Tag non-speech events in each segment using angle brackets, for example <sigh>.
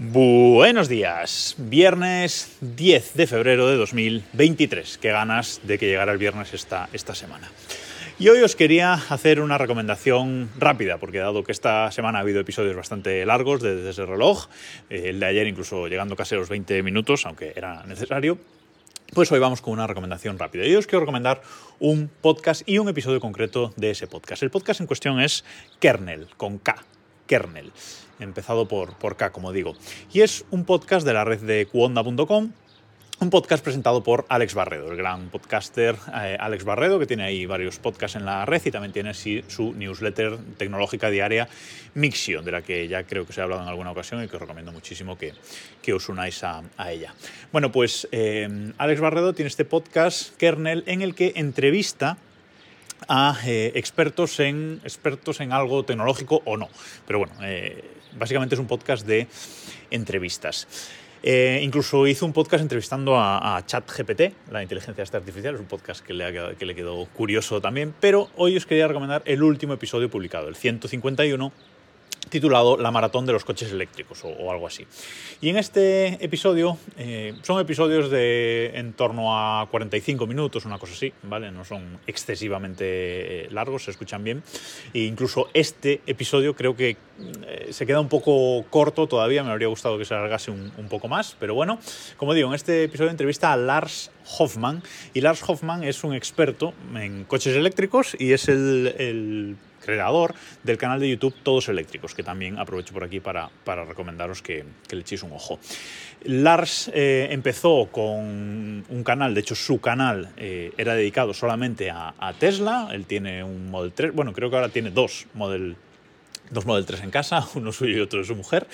Buenos días, viernes 10 de febrero de 2023. Qué ganas de que llegara el viernes esta, esta semana. Y hoy os quería hacer una recomendación rápida, porque dado que esta semana ha habido episodios bastante largos desde, el reloj, eh, el de ayer incluso llegando casi a los 20 minutos, aunque era necesario, pues hoy vamos con una recomendación rápida. Y os quiero recomendar un podcast y un episodio concreto de ese podcast. El podcast en cuestión es Kernel, con K, Kernel, empezado por, por K, como digo. Y es un podcast de la red de cuonda.com un podcast presentado por Alex Barredo, el gran podcaster eh, Alex Barredo, que tiene ahí varios podcasts en la red y también tiene sí, su newsletter tecnológica diaria Mixion, de la que ya creo que se ha hablado en alguna ocasión y que os recomiendo muchísimo que, que os unáis a, a, ella. Bueno, pues eh, Alex Barredo tiene este podcast Kernel en el que entrevista a eh, expertos, en, expertos en algo tecnológico o no. Pero bueno, eh, básicamente es un podcast de entrevistas. Eh, incluso hizo un podcast entrevistando a, ChatGPT, la inteligencia artificial, es un podcast que le, que le quedó curioso también, pero hoy os quería recomendar el último episodio publicado, el 151, titulado La maratón de los coches eléctricos o, algo así. Y en este episodio, eh, son episodios de en torno a 45 minutos, una cosa así, ¿vale? No son excesivamente eh, largos, se escuchan bien. E incluso este episodio creo que eh, se queda un poco corto todavía, me habría gustado que se alargase un, un poco más, pero bueno, como digo, en este episodio entrevista a Lars Hoffman y Lars Hoffman es un experto en coches eléctricos y es el, creador del canal de YouTube Todos Eléctricos, que también aprovecho por aquí para, para recomendaros que, le echéis un ojo. Lars eh, empezó con un canal, de hecho su canal eh, era dedicado solamente a, Tesla, él tiene un Model 3, bueno, creo que ahora tiene dos Model dos Model 3 en casa, <laughs> uno suyo y otro de su mujer,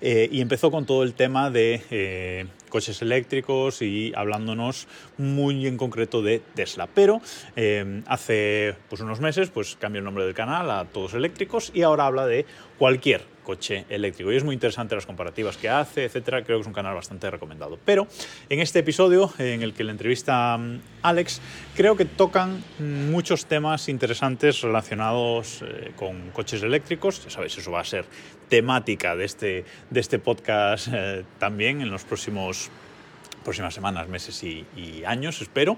eh, y empezó con todo el tema de coches eléctricos y hablándonos muy en concreto de Tesla. Pero eh, hace pues, unos meses pues, cambió el nombre del canal a Todos Eléctricos y ahora habla de cualquier coche eléctrico. Y es muy interesante las comparativas que hace, etcétera. Creo que es un canal bastante recomendado. Pero en este episodio, en el que le entrevista a Alex, creo que tocan muchos temas interesantes relacionados eh, con coches eléctricos. Ya sabéis, eso va a ser temática de este, de este podcast eh, también en los próximos próximas semanas, meses y, y, años, espero.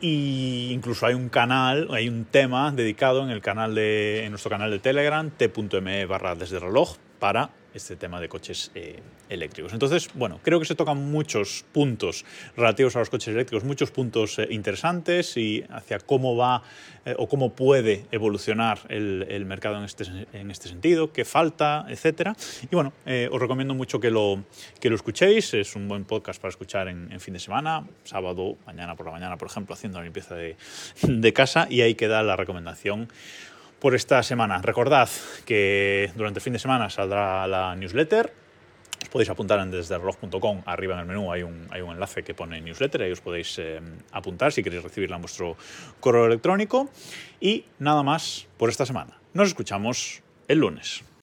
Y incluso hay un canal, hay un tema dedicado en el canal de, en nuestro canal de Telegram, t.me barra desde reloj, para este tema de coches eh, eléctricos. Entonces, bueno, creo que se tocan muchos puntos relativos a los coches eléctricos, muchos puntos eh, interesantes y hacia cómo va eh, o cómo puede evolucionar el, el mercado en este, en este, sentido, qué falta, etcétera. Y bueno, eh, os recomiendo mucho que lo, que lo escuchéis. Es un buen podcast para escuchar en, en, fin de semana, sábado, mañana por la mañana, por ejemplo, haciendo la limpieza de, de casa. Y ahí queda la recomendación por esta semana. Recordad que durante el fin de semana saldrá la newsletter. Os podéis apuntar en desdereloj.com. Arriba en el menú hay un, hay un enlace que pone newsletter. Ahí os podéis eh, apuntar si queréis recibirla en vuestro correo electrónico. Y nada más por esta semana. Nos escuchamos el lunes.